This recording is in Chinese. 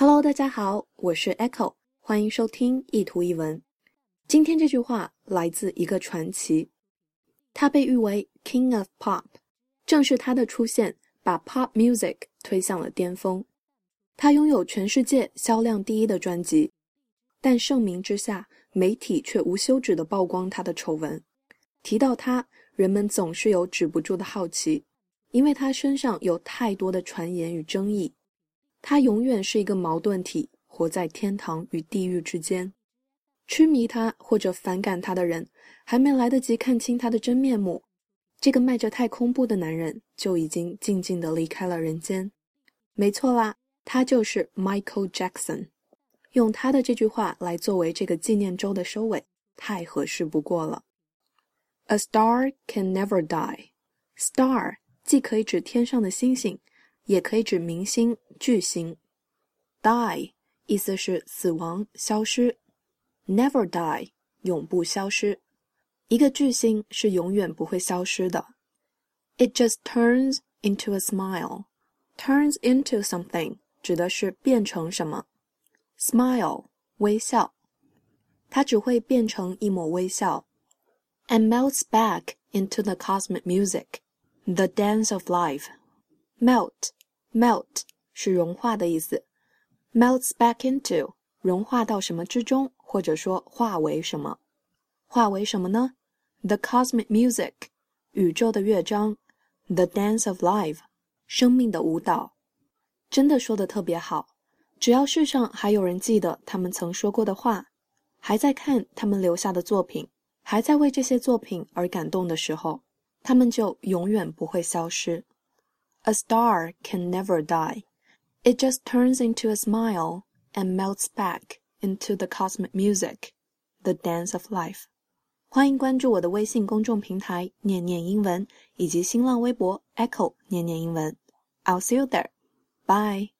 Hello，大家好，我是 Echo，欢迎收听一图一文。今天这句话来自一个传奇，他被誉为 King of Pop，正是他的出现把 Pop Music 推向了巅峰。他拥有全世界销量第一的专辑，但盛名之下，媒体却无休止的曝光他的丑闻。提到他，人们总是有止不住的好奇，因为他身上有太多的传言与争议。他永远是一个矛盾体，活在天堂与地狱之间。痴迷他或者反感他的人，还没来得及看清他的真面目，这个迈着太空步的男人就已经静静地离开了人间。没错啦，他就是 Michael Jackson。用他的这句话来作为这个纪念周的收尾，太合适不过了。A star can never die. Star 既可以指天上的星星。也可以指明星、巨星。Die 意思是死亡、消失。Never die 永不消失。一个巨星是永远不会消失的。It just turns into a smile. Turns into something 指的是变成什么。Smile 微笑，它只会变成一抹微笑。And melts back into the cosmic music, the dance of life. Melt Melt 是融化的意思，melts back into 融化到什么之中，或者说化为什么？化为什么呢？The cosmic music 宇宙的乐章，The dance of life 生命的舞蹈。真的说的特别好。只要世上还有人记得他们曾说过的话，还在看他们留下的作品，还在为这些作品而感动的时候，他们就永远不会消失。A star can never die. It just turns into a smile and melts back into the cosmic music, the dance of life. 欢迎关注我的微信公众平台“念念英文”以及新浪微博 “Echo 念念英文”。I'll see you there. Bye.